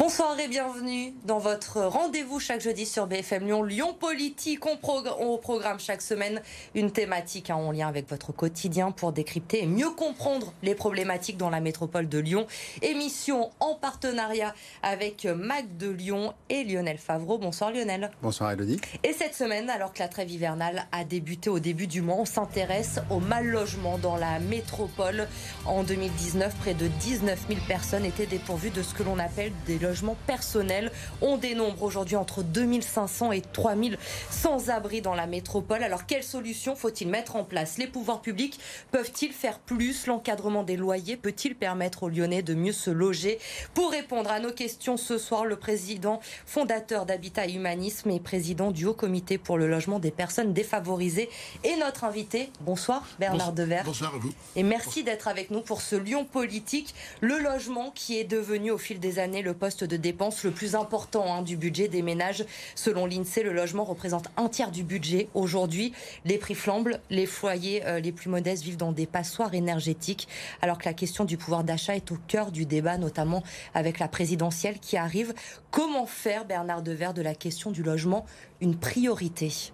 Bonsoir et bienvenue dans votre rendez-vous chaque jeudi sur BFM Lyon. Lyon Politique, on, programme chaque semaine une thématique hein, en lien avec votre quotidien pour décrypter et mieux comprendre les problématiques dans la métropole de Lyon. Émission en partenariat avec Mac de Lyon et Lionel Favreau. Bonsoir Lionel. Bonsoir Elodie. Et cette semaine, alors que la trêve hivernale a débuté au début du mois, on s'intéresse au mal logement dans la métropole. En 2019, près de 19 000 personnes étaient dépourvues de ce que l'on appelle des logements personnels. On dénombre aujourd'hui entre 2500 et 3000 sans-abri dans la métropole. Alors quelles solutions faut-il mettre en place? Les pouvoirs publics peuvent-ils faire plus? L'encadrement des loyers peut-il permettre aux Lyonnais de mieux se loger? Pour répondre à nos questions ce soir, le président fondateur d'Habitat et Humanisme et président du Haut Comité pour le logement des personnes défavorisées est notre invité. Bonsoir Bernard Dever. Bonsoir à vous. Et merci d'être avec nous pour ce Lyon politique, le logement qui est devenu au fil des années le poste de dépenses le plus important hein, du budget des ménages. Selon l'INSEE, le logement représente un tiers du budget. Aujourd'hui, les prix flambent, les foyers euh, les plus modestes vivent dans des passoires énergétiques, alors que la question du pouvoir d'achat est au cœur du débat, notamment avec la présidentielle qui arrive. Comment faire, Bernard Devers, de la question du logement une priorité?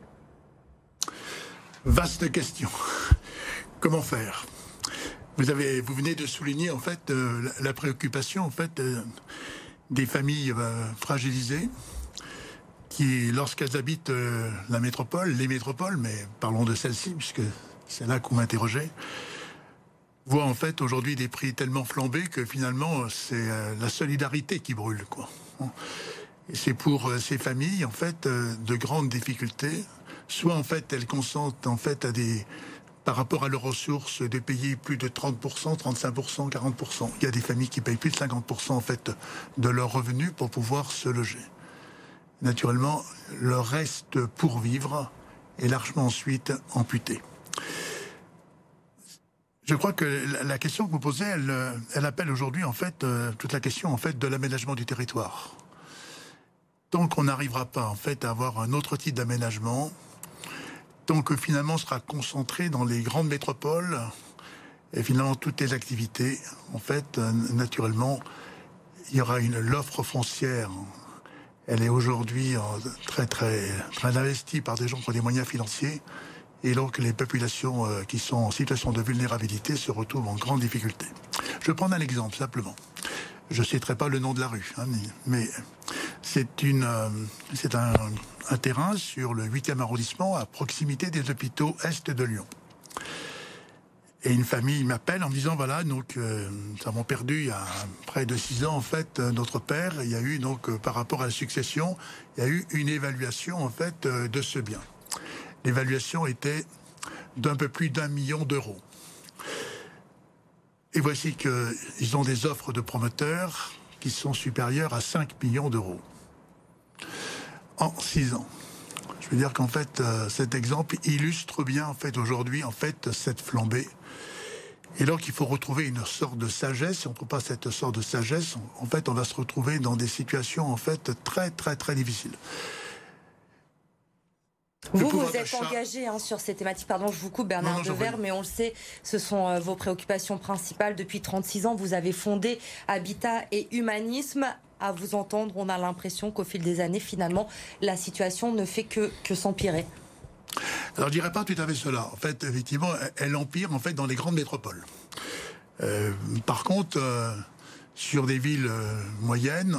Vaste question. Comment faire? Vous, avez, vous venez de souligner en fait euh, la, préoccupation en fait euh, des familles euh, fragilisées qui, lorsqu'elles habitent euh, la métropole, les métropoles, mais parlons de celle-ci, puisque c'est là qu'on m'interrogeait, voient en fait aujourd'hui des prix tellement flambés que finalement c'est euh, la solidarité qui brûle. Quoi. Et c'est pour ces familles en fait de grandes difficultés. Soit en fait elles consentent en fait à des par rapport à leurs ressources, de payer plus de 30%, 35%, 40%. Il y a des familles qui payent plus de 50% en fait de leurs revenus pour pouvoir se loger. Naturellement, le reste pour vivre est largement ensuite amputé. Je crois que la question que vous posez, elle, appelle aujourd'hui en fait euh, toute la question en fait de l'aménagement du territoire. Tant qu'on n'arrivera pas en fait à avoir un autre type d'aménagement, donc finalement sera concentré dans les grandes métropoles et finalement toutes les activités. En fait, euh, naturellement, il y aura une l'offre foncière. Elle est aujourd'hui euh, très très très investie par des gens qui ont des moyens financiers et donc les populations euh, qui sont en situation de vulnérabilité se retrouvent en grande difficulté. Je vais prendre un exemple simplement. Je ne citerai pas le nom de la rue, hein, mais c'est une, c'est un terrain sur le 8e arrondissement, à proximité des hôpitaux Est de Lyon. Et une famille m'appelle en me disant voilà donc euh, nous avons perdu il y a près de six ans en fait euh, notre père. Il y a eu donc euh, par rapport à la succession, il y a eu une évaluation en fait de ce bien. L'évaluation était d'un peu plus d'un million d'euros. Et voici qu'ils ont des offres de promoteurs qui sont supérieures à 5 millions d'euros en six ans. Je veux dire qu'en fait, euh, cet exemple illustre bien en fait aujourd'hui en fait cette flambée. Et donc, il faut retrouver une sorte de sagesse. Si on ne trouve pas cette sorte de sagesse, en fait, on va se retrouver dans des situations en fait très très très difficiles. Vous, vous êtes engagé hein, sur ces thématiques. Pardon, je vous coupe, Bernard Devers, mais on le sait, ce sont euh, vos préoccupations principales. Depuis 36 ans, vous avez fondé Habitat et Humanisme à vous entendre, on a l'impression qu'au fil des années, finalement, la situation ne fait que, s'empirer. Alors, je dirais pas tout à fait cela. En fait, effectivement, elle empire en fait dans les grandes métropoles. Euh, par contre, euh, sur des villes euh, moyennes,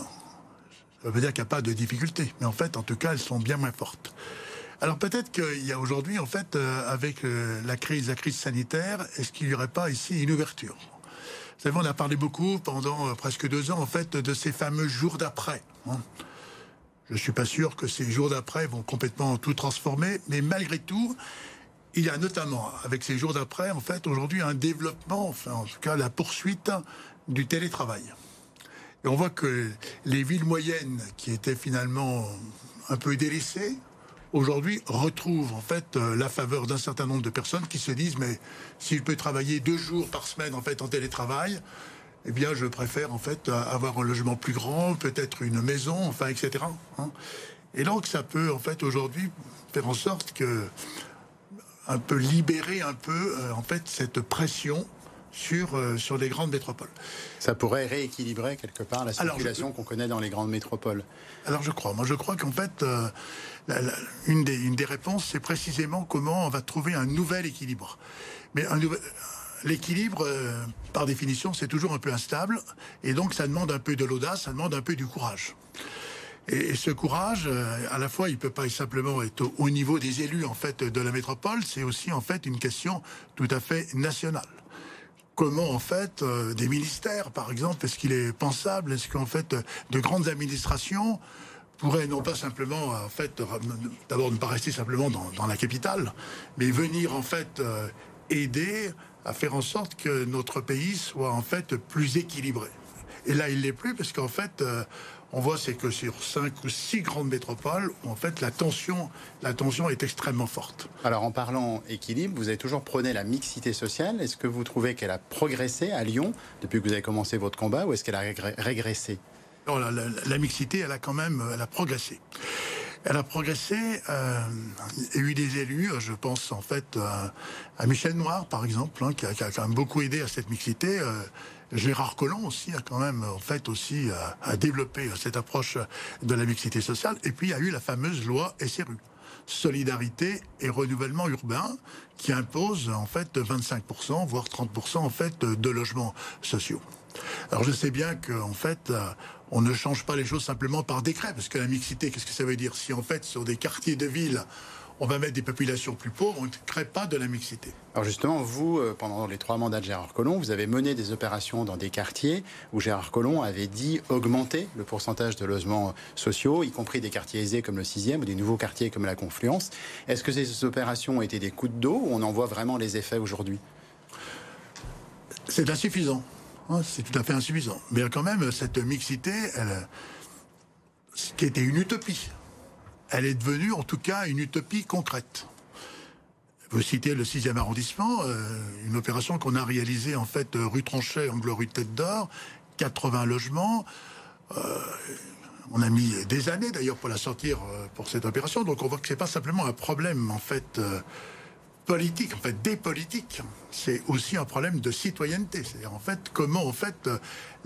ça veut dire qu'il n'y a pas de difficultés. Mais en fait, en tout cas, elles sont bien moins fortes. Alors peut-être qu'il y a aujourd'hui, en fait, avec la crise sanitaire, est-ce qu'il n'y aurait pas ici une ouverture? Vous savez, on a parlé beaucoup pendant euh, presque deux ans, en fait, de ces fameux jours d'après. Hein. Je ne suis pas sûr que ces jours d'après vont complètement tout transformer, mais malgré tout, il y a notamment, avec ces jours d'après, en fait, aujourd'hui, un développement, enfin, en tout cas, la poursuite du télétravail. Et on voit que les villes moyennes, qui étaient finalement un peu délaissées, aujourd'hui retrouve en fait euh, la faveur d'un certain nombre de personnes qui se disent mais s'il peut travailler deux jours par semaine en fait en télétravail, eh bien je préfère en fait avoir un logement plus grand, peut-être une maison, enfin etc. Hein. Et donc ça peut en fait aujourd'hui faire en sorte que un peu libérer un peu euh, en fait cette pression sur, euh, sur les grandes métropoles. Ça pourrait rééquilibrer quelque part la circulation qu'on connaît dans les grandes métropoles. Alors je crois. Moi je crois qu'en fait, euh, une, des, une des réponses, c'est précisément comment on va trouver un nouvel équilibre. Mais un l'équilibre, euh, par définition, c'est toujours un peu instable, et donc ça demande un peu de l'audace, ça demande un peu du courage. Et, ce courage, à la fois, il peut pas simplement être au, au niveau des élus en fait de la métropole, c'est aussi en fait une question tout à fait nationale comment en fait euh, des ministères, par exemple, est-ce qu'il est pensable, est-ce qu'en fait de grandes administrations pourraient non pas simplement en fait d'abord ne pas rester simplement dans, la capitale, mais venir en fait euh, aider à faire en sorte que notre pays soit en fait plus équilibré? Et là, il l'est plus parce qu'en fait, euh, on voit c'est que sur cinq ou six grandes métropoles, en fait, la tension, la tension est extrêmement forte. Alors, en parlant équilibre, vous avez toujours prôné la mixité sociale. Est-ce que vous trouvez qu'elle a progressé à Lyon depuis que vous avez commencé votre combat, ou est-ce qu'elle a régressé? Non, la, mixité, elle a quand même, elle a progressé. Elle a progressé. Euh, a eu des élus, je pense en fait euh, à Michel Noir, par exemple, hein, qui, a, quand même beaucoup aidé à cette mixité. Euh, Gérard Collomb aussi a quand même en fait aussi a, développé cette approche de la mixité sociale. Et puis il y a eu la fameuse loi SRU solidarité et renouvellement urbain qui impose en fait 25% voire 30% en fait de logements sociaux. Alors je sais bien qu'en fait on ne change pas les choses simplement par décret parce que la mixité qu'est-ce que ça veut dire? Si en fait sur des quartiers de ville on va mettre des populations plus pauvres, on ne crée pas de la mixité. Alors justement, vous, euh, pendant les trois mandats de Gérard Collomb, vous avez mené des opérations dans des quartiers où Gérard Collomb avait dit augmenter le pourcentage de logements sociaux, y compris des quartiers aisés comme le 6e ou des nouveaux quartiers comme la Confluence. Est-ce que ces opérations ont été des coups de dos ou on en voit vraiment les effets aujourd'hui? C'est insuffisant. Hein, c'est tout à fait insuffisant. Mais quand même, cette mixité, ce qui était une utopie, elle est devenue en tout cas une utopie concrète. Vous citez le 6e arrondissement, euh, une opération qu'on a réalisée en fait rue Tronchet, angle rue Tête d'Or, 80 logements. Euh, on a mis des années d'ailleurs pour la sortir euh, pour cette opération, donc on voit que c'est pas simplement un problème en fait politique, en fait des politiques. C'est aussi un problème de citoyenneté. C'est-à-dire en fait comment en fait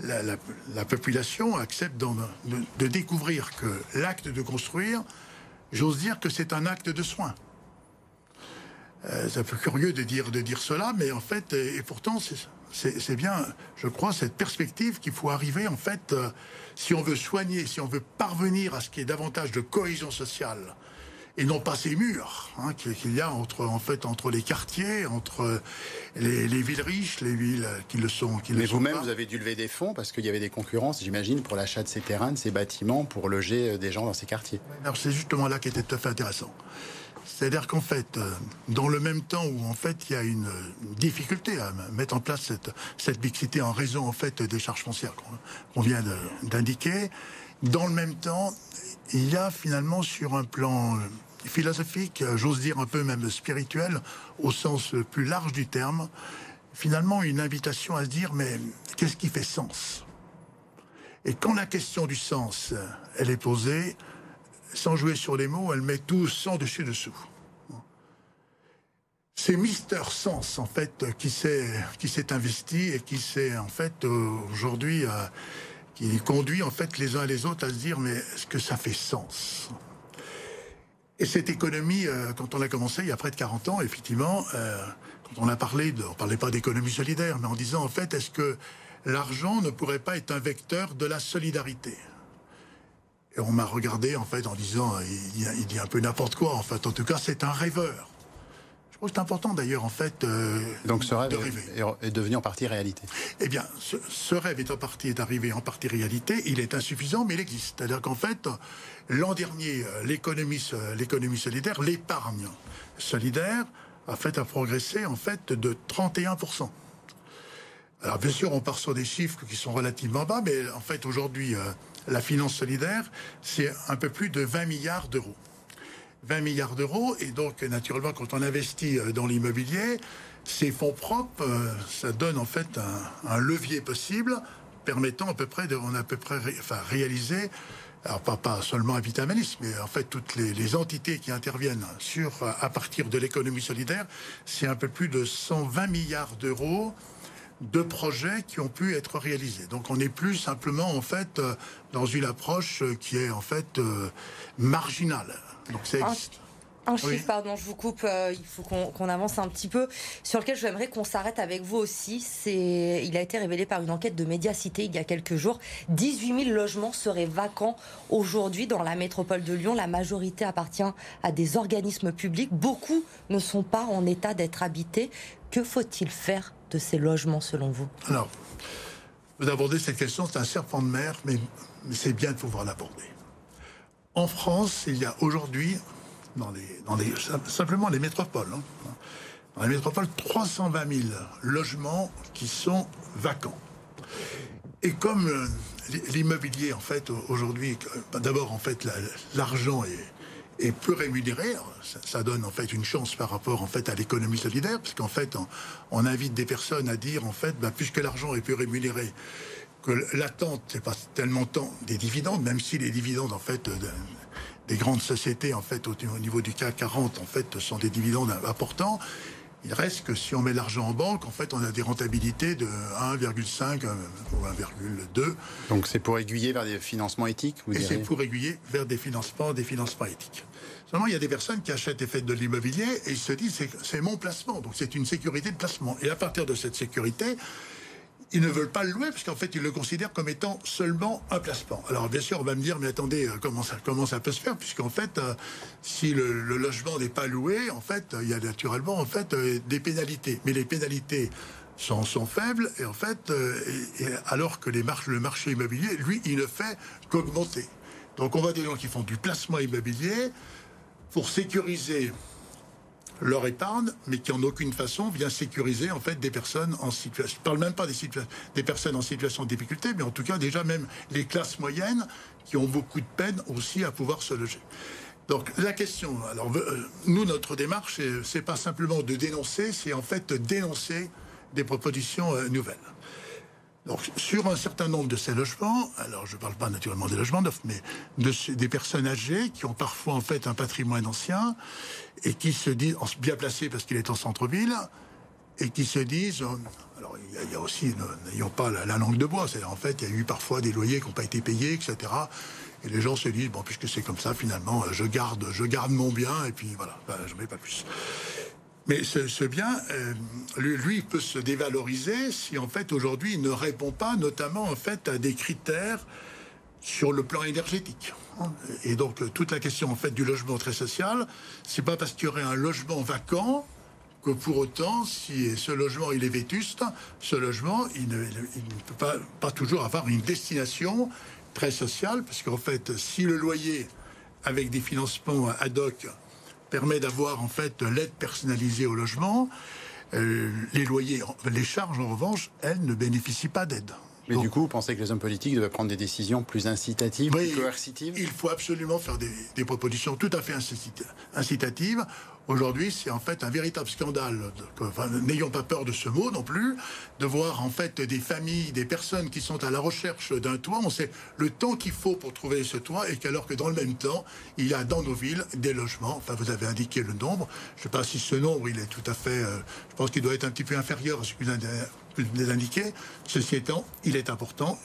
la, population accepte de, découvrir que l'acte de construire J'ose dire que c'est un acte de soin. Euh, c'est un peu curieux de dire, de dire cela, mais en fait, et, pourtant, c'est bien, je crois, cette perspective qu'il faut arriver, en fait, euh, si on veut soigner, si on veut parvenir à ce qui est davantage de cohésion sociale, et non pas ces murs hein, qu'il y a entre en fait entre les quartiers, entre les, villes riches, les villes qui le sont. Qui Mais vous-même, vous avez dû lever des fonds parce qu'il y avait des concurrences, j'imagine, pour l'achat de ces terrains, de ces bâtiments, pour loger euh, des gens dans ces quartiers. Alors c'est justement là qui était tout à fait intéressant. C'est-à-dire qu'en fait, euh, dans le même temps où en fait il y a une difficulté à mettre en place cette, cette mixité en raison en fait des charges foncières qu'on vient d'indiquer, dans le même temps, il y a finalement sur un plan philosophique, j'ose dire un peu même spirituel, au sens plus large du terme, finalement une invitation à se dire mais qu'est-ce qui fait sens? Et quand la question du sens, elle est posée, sans jouer sur les mots, elle met tout sans dessus dessous. C'est Mister Sens en fait qui s'est investi et qui s'est en fait aujourd'hui euh, qui conduit en fait les uns et les autres à se dire mais est-ce que ça fait sens? Et cette économie, euh, quand on a commencé il y a près de 40 ans, effectivement, euh, quand on a parlé, de, on parlait pas d'économie solidaire, mais en disant en fait est-ce que l'argent ne pourrait pas être un vecteur de la solidarité? Et on m'a regardé en fait en disant il, il dit un peu n'importe quoi. En fait, en tout cas, c'est un rêveur c'est important d'ailleurs en fait. Euh, Donc ce rêve est, devenu en partie réalité. Eh bien, ce, rêve est en partie est arrivé en partie réalité. Il est insuffisant, mais il existe. C'est-à-dire qu'en fait, l'an dernier, euh, l'économie, euh, l'économie solidaire, l'épargne solidaire, a fait à progresser en fait de 31% alors bien sûr, on part sur des chiffres qui sont relativement bas, mais en fait aujourd'hui, la finance solidaire, c'est un peu plus de 20 milliards d'euros. 20 milliards d'euros. Et donc, naturellement, quand on investit euh, dans l'immobilier, ces fonds propres, euh, ça donne en fait un, levier possible permettant à peu près de, on a à peu près enfin, réaliser, alors pas, pas seulement Vitamalis, mais en fait toutes les, les, entités qui interviennent sur, à partir de l'économie solidaire, c'est un peu plus de 120 milliards d'euros de projets qui ont pu être réalisés. Donc on n'est plus simplement en fait euh, dans une approche qui est en fait marginale. Donc ça existe. Un chiffre, pardon, je vous coupe, euh, il faut qu'on avance un petit peu, sur lequel j'aimerais qu'on s'arrête avec vous aussi. C'est, il a été révélé par une enquête de Médiacité il y a quelques jours. 18 000 logements seraient vacants aujourd'hui dans la métropole de Lyon. La majorité appartient à des organismes publics. Beaucoup ne sont pas en état d'être habités. Que faut-il faire de ces logements selon vous Alors, vous abordez cette question, c'est un serpent de mer, mais c'est bien de pouvoir l'aborder. En France, il y a aujourd'hui dans les, simplement les métropoles. Hein. Dans les métropoles, 320 000 logements qui sont vacants. Et comme euh, l'immobilier, en fait, aujourd'hui, d'abord, en fait, l'argent est, est peu rémunéré. Ça, donne en fait une chance par rapport à l'économie solidaire, parce qu'en fait on, invite des personnes à dire en fait, bah, puisque l'argent est peu rémunéré, que l'attente c'est pas tellement tant des dividendes, même si les dividendes des grandes sociétés, au, niveau du CAC 40, en fait, sont des dividendes importants. Il reste que si on met l'argent en banque, en fait, on a des rentabilités de 1,5 euh, ou 1,2. Donc c'est pour aiguiller vers des financements éthiques vous Et c'est pour aiguiller vers des financements, des financements éthiques. Seulement, il y a des personnes qui achètent et font de l'immobilier et ils se disent c'est mon placement, donc c'est une sécurité de placement. Et à partir de cette sécurité, ils ne veulent pas le louer parce qu'en fait, ils le considèrent comme étant seulement un placement. Alors, bien sûr, on va me dire, mais attendez, euh, comment ça, comment ça peut se faire Puisqu'en fait, euh, si le, logement n'est pas loué, en fait, il y a naturellement en fait euh, des pénalités. Mais les pénalités sont, sont faibles et en fait, alors que le marché immobilier, lui, il ne fait qu'augmenter. Donc, on voit des gens qui font du placement immobilier pour sécuriser leur épargne, mais qui en aucune façon vient sécuriser en fait des personnes en situation. Je parle même pas des, des personnes en situation de difficulté, mais en tout cas déjà même les classes moyennes qui ont beaucoup de peine aussi à pouvoir se loger. Donc la question, alors euh, nous notre démarche, c'est pas simplement de dénoncer, c'est en fait de dénoncer des propositions euh, nouvelles. Donc, sur un certain nombre de ces logements, alors je ne parle pas naturellement des logements neufs, mais de, des personnes âgées qui ont parfois en fait un patrimoine ancien et qui se disent, bien placé parce qu'il est en centre-ville, et qui se disent, euh, alors il y, a aussi, n'ayons pas la, langue de bois, c'est en fait, il y a eu parfois des loyers qui n'ont pas été payés, etc. Et les gens se disent, bon, puisque c'est comme ça, finalement, je garde, je garde mon bien, et puis voilà, je ne mets pas plus. Mais ce, bien, euh, lui, peut se dévaloriser si en fait aujourd'hui il ne répond pas, notamment en fait à des critères sur le plan énergétique. Et donc toute la question en fait du logement très social, c'est pas parce qu'il y aurait un logement vacant que pour autant, si ce logement il est vétuste, ce logement il ne, peut pas, pas toujours avoir une destination très sociale, parce qu'en fait, si le loyer avec des financements ad hoc permet d'avoir en fait l'aide personnalisée au logement. Euh, les loyers, les charges en revanche, elles ne bénéficient pas d'aide. Mais du coup, vous pensez que les hommes politiques doivent prendre des décisions plus incitatives, plus coercitives? Il faut absolument faire des, des propositions tout à fait incitatives. Aujourd'hui, c'est en fait un véritable scandale. N'ayons pas peur de ce mot non plus, de voir en fait des familles, des personnes qui sont à la recherche d'un toit. On sait le temps qu'il faut pour trouver ce toit, et qu'alors que dans le même temps, il y a dans nos villes des logements. Enfin, vous avez indiqué le nombre. Je ne sais pas si ce nombre, il est tout à fait. Euh, je pense qu'il doit être un petit peu inférieur à ce que vous avez indiqué. Ceci étant, il est important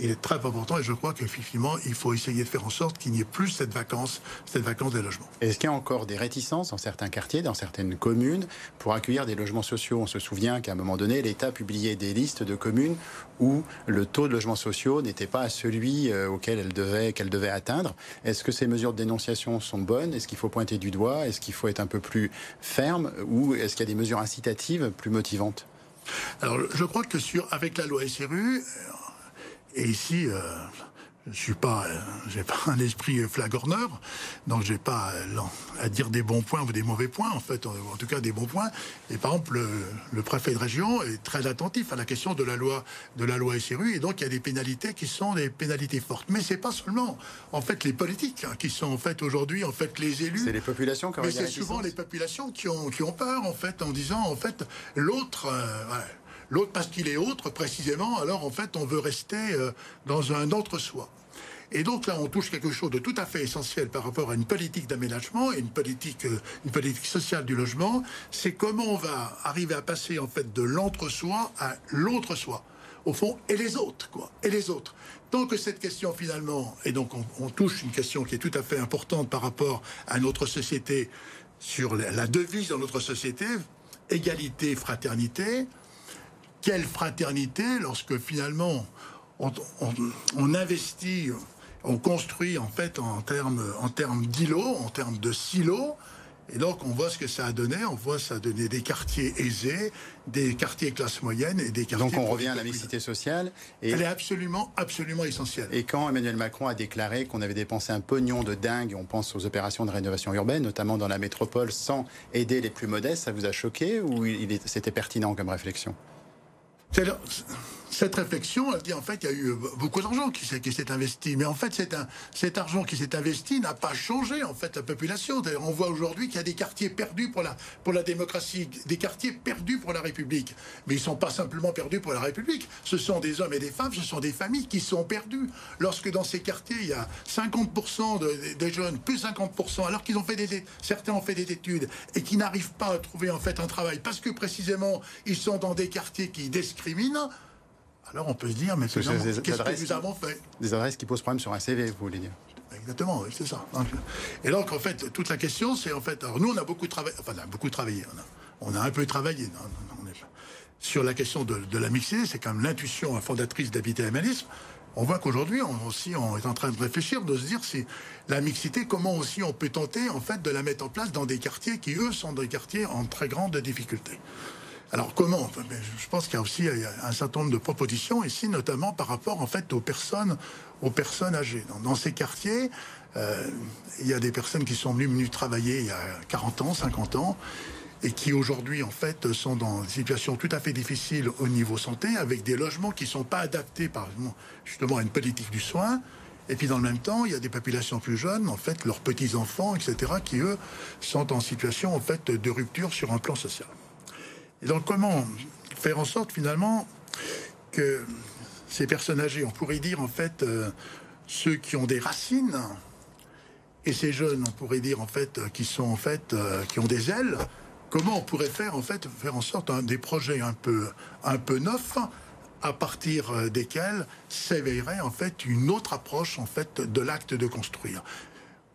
il est très important et je crois qu'effectivement, il faut essayer de faire en sorte qu'il n'y ait plus cette vacance, cette vacance des logements. Est-ce qu'il y a encore des réticences dans certains quartiers, dans certaines communes, pour accueillir des logements sociaux? On se souvient qu'à un moment donné, l'État publiait des listes de communes où le taux de logements sociaux n'était pas à celui euh, auquel elle devait, qu'elle devait atteindre. Est-ce que ces mesures de dénonciation sont bonnes? Est-ce qu'il faut pointer du doigt? Est-ce qu'il faut être un peu plus ferme? Ou est-ce qu'il y a des mesures incitatives plus motivantes? Alors, je crois que sur, avec la loi SRU, et ici, euh, je suis pas, euh, j'ai pas un esprit flagorneur, donc j'ai pas euh, à dire des bons points ou des mauvais points, en fait, en, tout cas des bons points. Et par exemple, le, préfet de région est très attentif à la question de la loi, de la loi SRU, et donc il y a des pénalités qui sont des pénalités fortes. Mais c'est pas seulement, en fait, les politiques hein, qui sont en fait aujourd'hui, en fait, les élus. C'est les populations qui ont Mais c'est souvent les populations qui ont, qui ont peur, en fait, en disant, en fait, l'autre. L'autre parce qu'il est autre, précisément, alors en fait, on veut rester euh, dans un autre soi. Et donc là, on touche quelque chose de tout à fait essentiel par rapport à une politique d'aménagement et une politique, euh, une politique sociale du logement. C'est comment on va arriver à passer en fait de l'entre-soi à l'autre-soi au fond, et les autres, quoi, et les autres. Tant que cette question finalement, et donc on, touche une question qui est tout à fait importante par rapport à notre société, sur la, devise dans notre société, égalité, fraternité, quelle fraternité lorsque finalement on, on investit, on construit en fait en termes en termes d'îlots, en termes de silos, et donc, on voit ce que ça a donné. On voit ça a donné des quartiers aisés, des quartiers classe moyenne et des quartiers. Donc, on revient à la mixité sociale. Et... Elle est absolument, absolument essentielle. Et quand Emmanuel Macron a déclaré qu'on avait dépensé un pognon de dingue, on pense aux opérations de rénovation urbaine, notamment dans la métropole, sans aider les plus modestes, ça vous a choqué ou c'était pertinent comme réflexion? 这料 cette réflexion, elle dit en fait, il y a eu beaucoup d'argent qui s'est investi. Mais en fait, cet argent qui s'est investi n'a pas changé en fait la population. On voit aujourd'hui qu'il y a des quartiers perdus pour la, pour la démocratie, des quartiers perdus pour la République. Mais ils ne sont pas simplement perdus pour la République. Ce sont des hommes et des femmes, ce sont des familles qui sont perdues. Lorsque dans ces quartiers, il y a 50% des jeunes, plus 50%, alors qu'ils ont fait des, certains ont fait des études et qui n'arrivent pas à trouver en fait un travail parce que précisément ils sont dans des quartiers qui discriminent. Alors on peut se dire, mais qu'est-ce que nous avons fait Des adresses qui posent problème sur un CV, vous voulez dire Exactement, oui, c'est ça. Et donc, en fait, toute la question, c'est en fait. Alors, nous, on a beaucoup travaillé. Enfin, on a beaucoup travaillé. On a, un peu travaillé. sur la question de, la mixité, c'est quand même l'intuition fondatrice d'Habiter Humanisme. On voit qu'aujourd'hui, on, aussi, on est en train de réfléchir, de se dire si la mixité, comment aussi on peut tenter, en fait, de la mettre en place dans des quartiers qui, eux, sont des quartiers en très grande difficulté. Alors comment? Je pense qu'il y a aussi un certain nombre de propositions ici, notamment par rapport en fait aux personnes, âgées. Dans, ces quartiers, euh, il y a des personnes qui sont venues, travailler il y a 40 ans, 50 ans, et qui aujourd'hui en fait sont dans des situations tout à fait difficiles au niveau santé, avec des logements qui ne sont pas adaptés par justement à une politique du soin. Et puis dans le même temps, il y a des populations plus jeunes, en fait, leurs petits enfants, etc., qui eux sont en situation en fait de rupture sur un plan social. Et donc comment faire en sorte finalement que ces personnes âgées, on pourrait dire en fait euh, ceux qui ont des racines, et ces jeunes, on pourrait dire en fait qui sont en fait euh, qui ont des ailes. Comment on pourrait faire en fait faire en sorte des projets un peu un peu neufs à partir euh, desquels s'éveillerait en fait une autre approche en fait de l'acte de construire.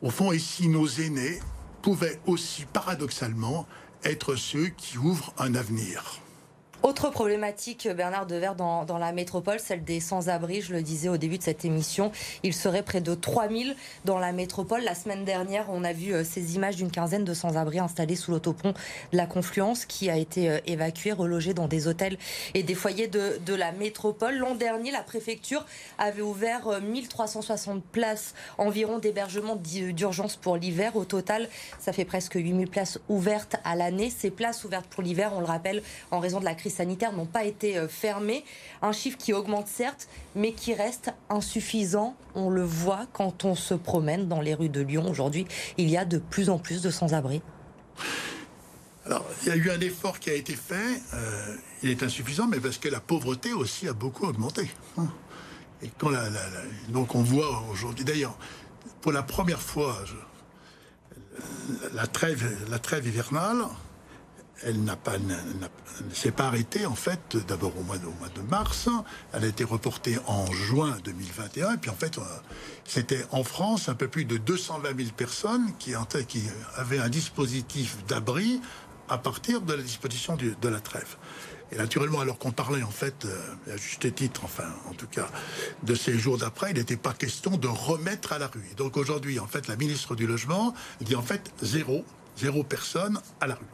Au fond, ici, nos aînés pouvaient aussi paradoxalement être ceux qui ouvrent un avenir. Autre problématique, Bernard Devers, dans, la métropole, celle des sans-abri. Je le disais au début de cette émission, il serait près de 3000 dans la métropole. La semaine dernière, on a vu euh, ces images d'une quinzaine de sans-abri installés sous l'autopont de la Confluence, qui a été euh, évacué, relogé dans des hôtels et des foyers de, de la métropole. L'an dernier, la préfecture avait ouvert 1360 euh, places environ d'hébergement d'urgence pour l'hiver. Au total, ça fait presque 8000 places ouvertes à l'année. Ces places ouvertes pour l'hiver, on le rappelle, en raison de la crise sanitaires n'ont pas été euh, fermés. Un chiffre qui augmente certes, mais qui reste insuffisant. On le voit quand on se promène dans les rues de Lyon. Aujourd'hui, il y a de plus en plus de sans-abri. Alors, il y a eu un effort qui a été fait. Euh, il est insuffisant, mais parce que la pauvreté aussi a beaucoup augmenté. Et quand donc on voit aujourd'hui, d'ailleurs, pour la première fois, la, trêve, la trêve hivernale, elle n'a pas, ne s'est pas arrêtée en fait d'abord au mois, de, mars. Elle a été reportée en juin 2021. Et puis en fait, euh, c'était en France un peu plus de 220 000 personnes qui, avaient un dispositif d'abri à partir de la disposition de la trêve. Et naturellement, alors qu'on parlait en fait, euh, à juste titre, enfin, en tout cas, de ces jours d'après, il n'était pas question de remettre à la rue. Donc aujourd'hui, en fait, la ministre du Logement dit en fait zéro, zéro personne à la rue.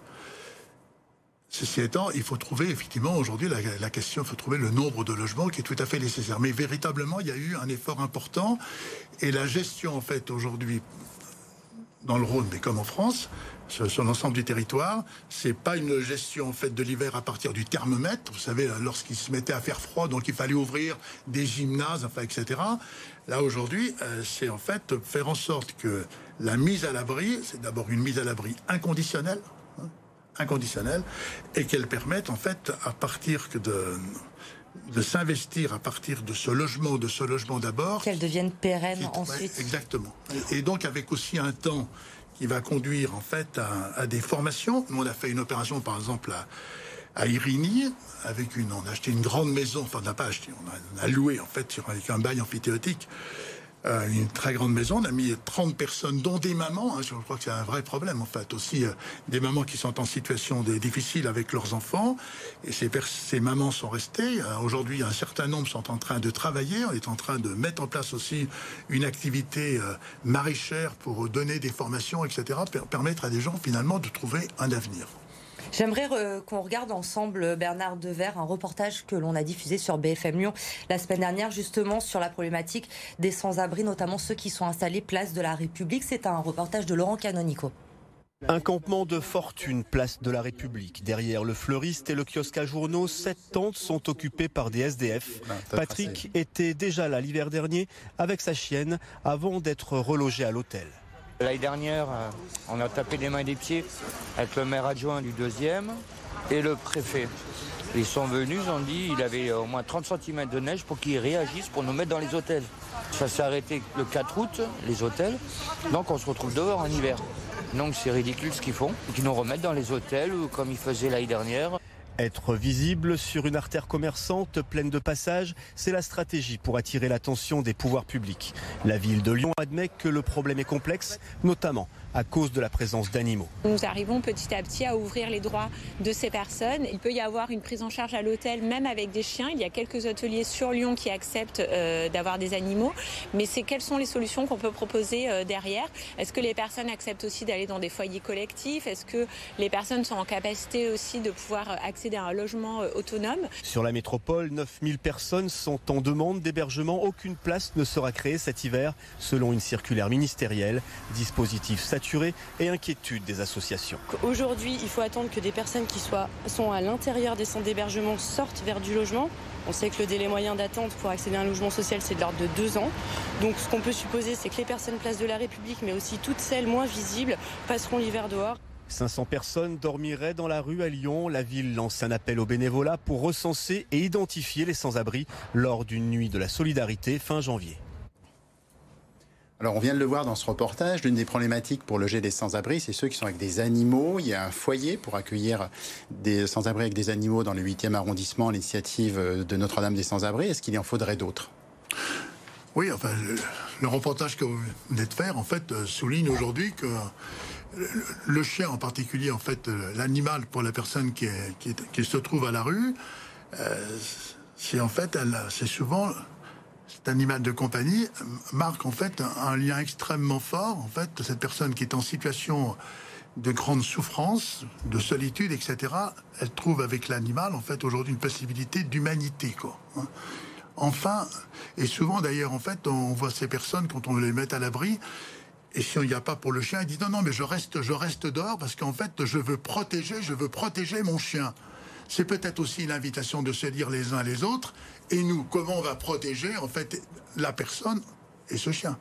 Ceci étant, il faut trouver effectivement aujourd'hui la, question, il faut trouver le nombre de logements qui est tout à fait nécessaire. Mais véritablement, il y a eu un effort important et la gestion en fait aujourd'hui dans le Rhône, mais comme en France, sur, l'ensemble du territoire, c'est pas une gestion en fait de l'hiver à partir du thermomètre. Vous savez, lorsqu'il se mettait à faire froid, donc il fallait ouvrir des gymnases, enfin, etc. Là aujourd'hui, euh, c'est en fait faire en sorte que la mise à l'abri, c'est d'abord une mise à l'abri inconditionnelle inconditionnelle et qu'elles permettent en fait à partir de de s'investir à partir de ce logement, de ce logement d'abord. Qu'elles deviennent pérennes ensuite. exactement. Et, donc avec aussi un temps qui va conduire en fait à, des formations. Nous, on a fait une opération par exemple à, à Irigny, avec une, on a acheté une grande maison, enfin on n'a pas acheté, on a, loué en fait sur, avec un bail amphithéotique euh, une très grande maison. On a mis 30 personnes, dont des mamans. Hein, je crois que c'est un vrai problème, en fait. Aussi, euh, des mamans qui sont en situation difficile avec leurs enfants. Et ces, mamans sont restées. Euh, aujourd'hui, un certain nombre sont en train de travailler. On est en train de mettre en place aussi une activité maraîchère pour donner des formations, etc. Permettre à des gens, finalement, de trouver un avenir. J'aimerais qu'on regarde ensemble, Bernard Devers, un reportage que l'on a diffusé sur BFM Lyon la semaine dernière, justement sur la problématique des sans-abri, notamment ceux qui sont installés place de la République. C'est un reportage de Laurent Canonico. Un campement de fortune, place de la République. Derrière le fleuriste et le kiosque à journaux, sept tentes sont occupées par des SDF. Patrick était déjà là l'hiver dernier avec sa chienne avant d'être relogé à l'hôtel. L'année dernière, euh, on a tapé des mains et des pieds avec le maire adjoint du deuxième et le préfet. Ils sont venus, ils ont dit il avait au moins 30 cm de neige pour qu'ils réagissent pour nous mettre dans les hôtels. Ça s'est arrêté le 4 août, les hôtels. Donc on se retrouve dehors en hiver. Donc c'est ridicule ce qu'ils font. Qu'ils nous remettent dans les hôtels comme ils faisaient l'année dernière. Être visible sur une artère commerçante pleine de passages, c'est la stratégie pour attirer l'attention des pouvoirs publics. La ville de Lyon admet que le problème est complexe, notamment à cause de la présence d'animaux. Nous arrivons petit à petit à ouvrir les droits de ces personnes. Il peut y avoir une prise en charge à l'hôtel, même avec des chiens. Il y a quelques hôteliers sur Lyon qui acceptent euh, d'avoir des animaux. Mais c'est quelles sont les solutions qu'on peut proposer euh, derrière? Est-ce que les personnes acceptent aussi d'aller dans des foyers collectifs? Est-ce que les personnes sont en capacité aussi de pouvoir accéder à un logement euh, autonome? Sur la métropole, 9000 personnes sont en demande d'hébergement. Aucune place ne sera créée cet hiver, selon une circulaire ministérielle. Dispositif et inquiétude des associations. Aujourd'hui, il faut attendre que des personnes qui soient, sont à l'intérieur des centres d'hébergement sortent vers du logement. On sait que le délai moyen d'attente pour accéder à un logement social, c'est de l'ordre de deux ans. Donc ce qu'on peut supposer, c'est que les personnes place de la République, mais aussi toutes celles moins visibles, passeront l'hiver dehors. 500 personnes dormiraient dans la rue à Lyon. La ville lance un appel aux bénévolats pour recenser et identifier les sans-abri lors d'une nuit de la solidarité fin janvier. Alors on vient de le voir dans ce reportage, l'une des problématiques pour loger des sans-abri, c'est ceux qui sont avec des animaux. Il y a un foyer pour accueillir des sans-abri avec des animaux dans le 8e arrondissement, l'initiative de Notre-Dame des sans-abri. Est-ce qu'il y en faudrait d'autres? Oui, enfin, le, reportage que vous venez de faire, en fait, euh, souligne aujourd'hui que le, chien en particulier, en fait, euh, l'animal pour la personne qui, se trouve à la rue, euh, c'est en fait, c'est souvent animal de compagnie marque en fait un, lien extrêmement fort. En fait, cette personne qui est en situation de grande souffrance, de solitude, etc. Elle trouve avec l'animal en fait aujourd'hui une possibilité d'humanité, quoi. Hein. Enfin, et souvent d'ailleurs en fait, on voit ces personnes quand on les met à l'abri. Et si il n'y a pas pour le chien, il dit non, non, mais je reste, je reste dehors parce qu'en fait, je veux protéger, je veux protéger mon chien. C'est peut-être aussi l'invitation de se dire les uns les autres et nous, comment on va protéger en fait la personne et ce chien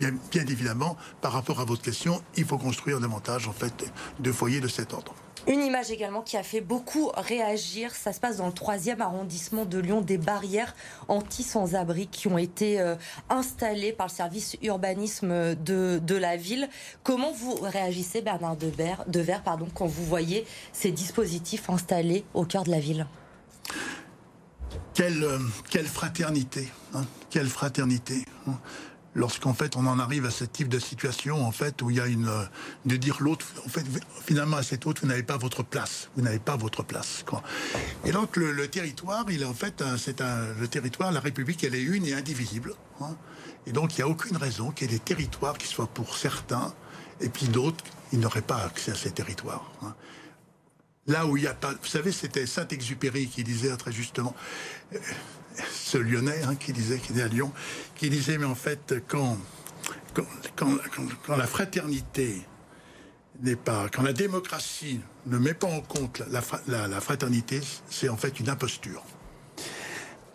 Bien, évidemment, par rapport à votre question, il faut construire davantage en fait de foyers de cet ordre. Une image également qui a fait beaucoup réagir, ça se passe dans le troisième arrondissement de Lyon, des barrières anti-sans-abri qui ont été euh, installées par le service urbanisme de, de, la ville. Comment vous réagissez, Bernard Devers, pardon, quand vous voyez ces dispositifs installés au cœur de la ville? Quelle, euh, quelle fraternité, hein, quelle fraternité. Hein. Lorsqu'en fait on en arrive à ce type de situation, en fait, où il y a une euh, de dire l'autre, en fait, finalement à cet autre, vous n'avez pas votre place, vous n'avez pas votre place. Et donc le, territoire, il en fait, c'est un, le territoire, la République, elle est une et indivisible. Hein. Et donc il n'y a aucune raison qu'il y ait des territoires qui soient pour certains, et puis d'autres, ils n'auraient pas accès à ces territoires. Là où il n'y a pas. Vous savez, c'était Saint-Exupéry qui disait très justement, euh, ce Lyonnais hein, qui disait, qui est à Lyon, qui disait, mais en fait, quand, quand, la fraternité n'est pas. Quand la démocratie ne met pas en compte la fraternité, c'est en fait une imposture.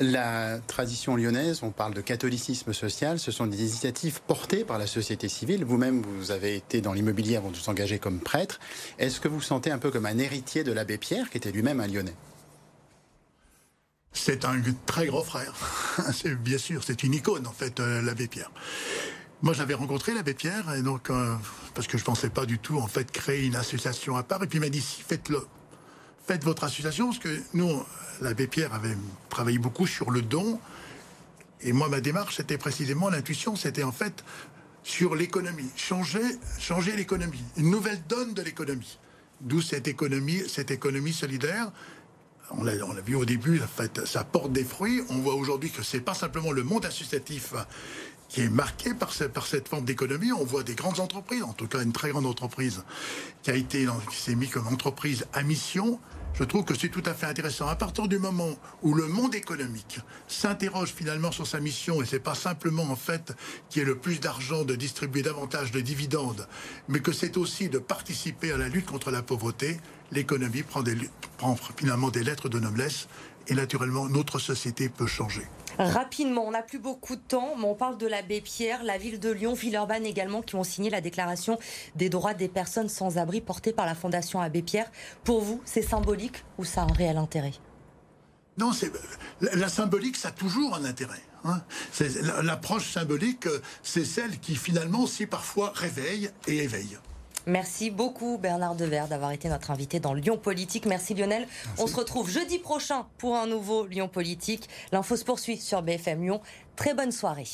La tradition lyonnaise, on parle de catholicisme social, ce sont des initiatives portées par la société civile. Vous-même, vous avez été dans l'immobilier avant de vous engager comme prêtre. Est-ce que vous vous sentez un peu comme un héritier de l'abbé Pierre, qui était lui-même un lyonnais? C'est un très grand frère. bien sûr, c'est une icône en fait, euh, l'abbé Pierre. Moi, j'avais rencontré l'abbé Pierre, et donc euh, parce que je pensais pas du tout en fait créer une association à part, et puis il m'a dit si faites-le, faites votre association, parce que nous, l'abbé Pierre avait travaillé beaucoup sur le don, et moi, ma démarche, c'était précisément l'intuition, c'était en fait sur l'économie, changer, changer l'économie, une nouvelle donne de l'économie. D'où cette économie, cette économie solidaire. On l'a, vu au début, en fait, ça porte des fruits. On voit aujourd'hui que c'est pas simplement le monde associatif qui est marqué par, cette forme d'économie. On voit des grandes entreprises, en tout cas une très grande entreprise qui a été, qui s'est mise comme entreprise à mission, je trouve que c'est tout à fait intéressant. À partir du moment où le monde économique s'interroge finalement sur sa mission, et c'est pas simplement en fait qu'il y ait le plus d'argent de distribuer davantage de dividendes, mais que c'est aussi de participer à la lutte contre la pauvreté, l'économie prend finalement des lettres de noblesse, et naturellement notre société peut changer. Rapidement, on n'a plus beaucoup de temps, mais on parle de l'abbé Pierre, la ville de Lyon, Villeurbanne également, qui ont signé la déclaration des droits des personnes sans abri portée par la Fondation Abbé Pierre. Pour vous, c'est symbolique ou ça a un réel intérêt? Non, c'est la symbolique, ça a toujours un intérêt. Hein. L'approche symbolique, c'est celle qui finalement, si parfois, réveille et éveille. Merci beaucoup Bernard Devers d'avoir été notre invité dans Lyon Politique. Merci Lionel. On se retrouve jeudi prochain pour un nouveau Lyon Politique. L'info se poursuit sur BFM Lyon. Très bonne soirée.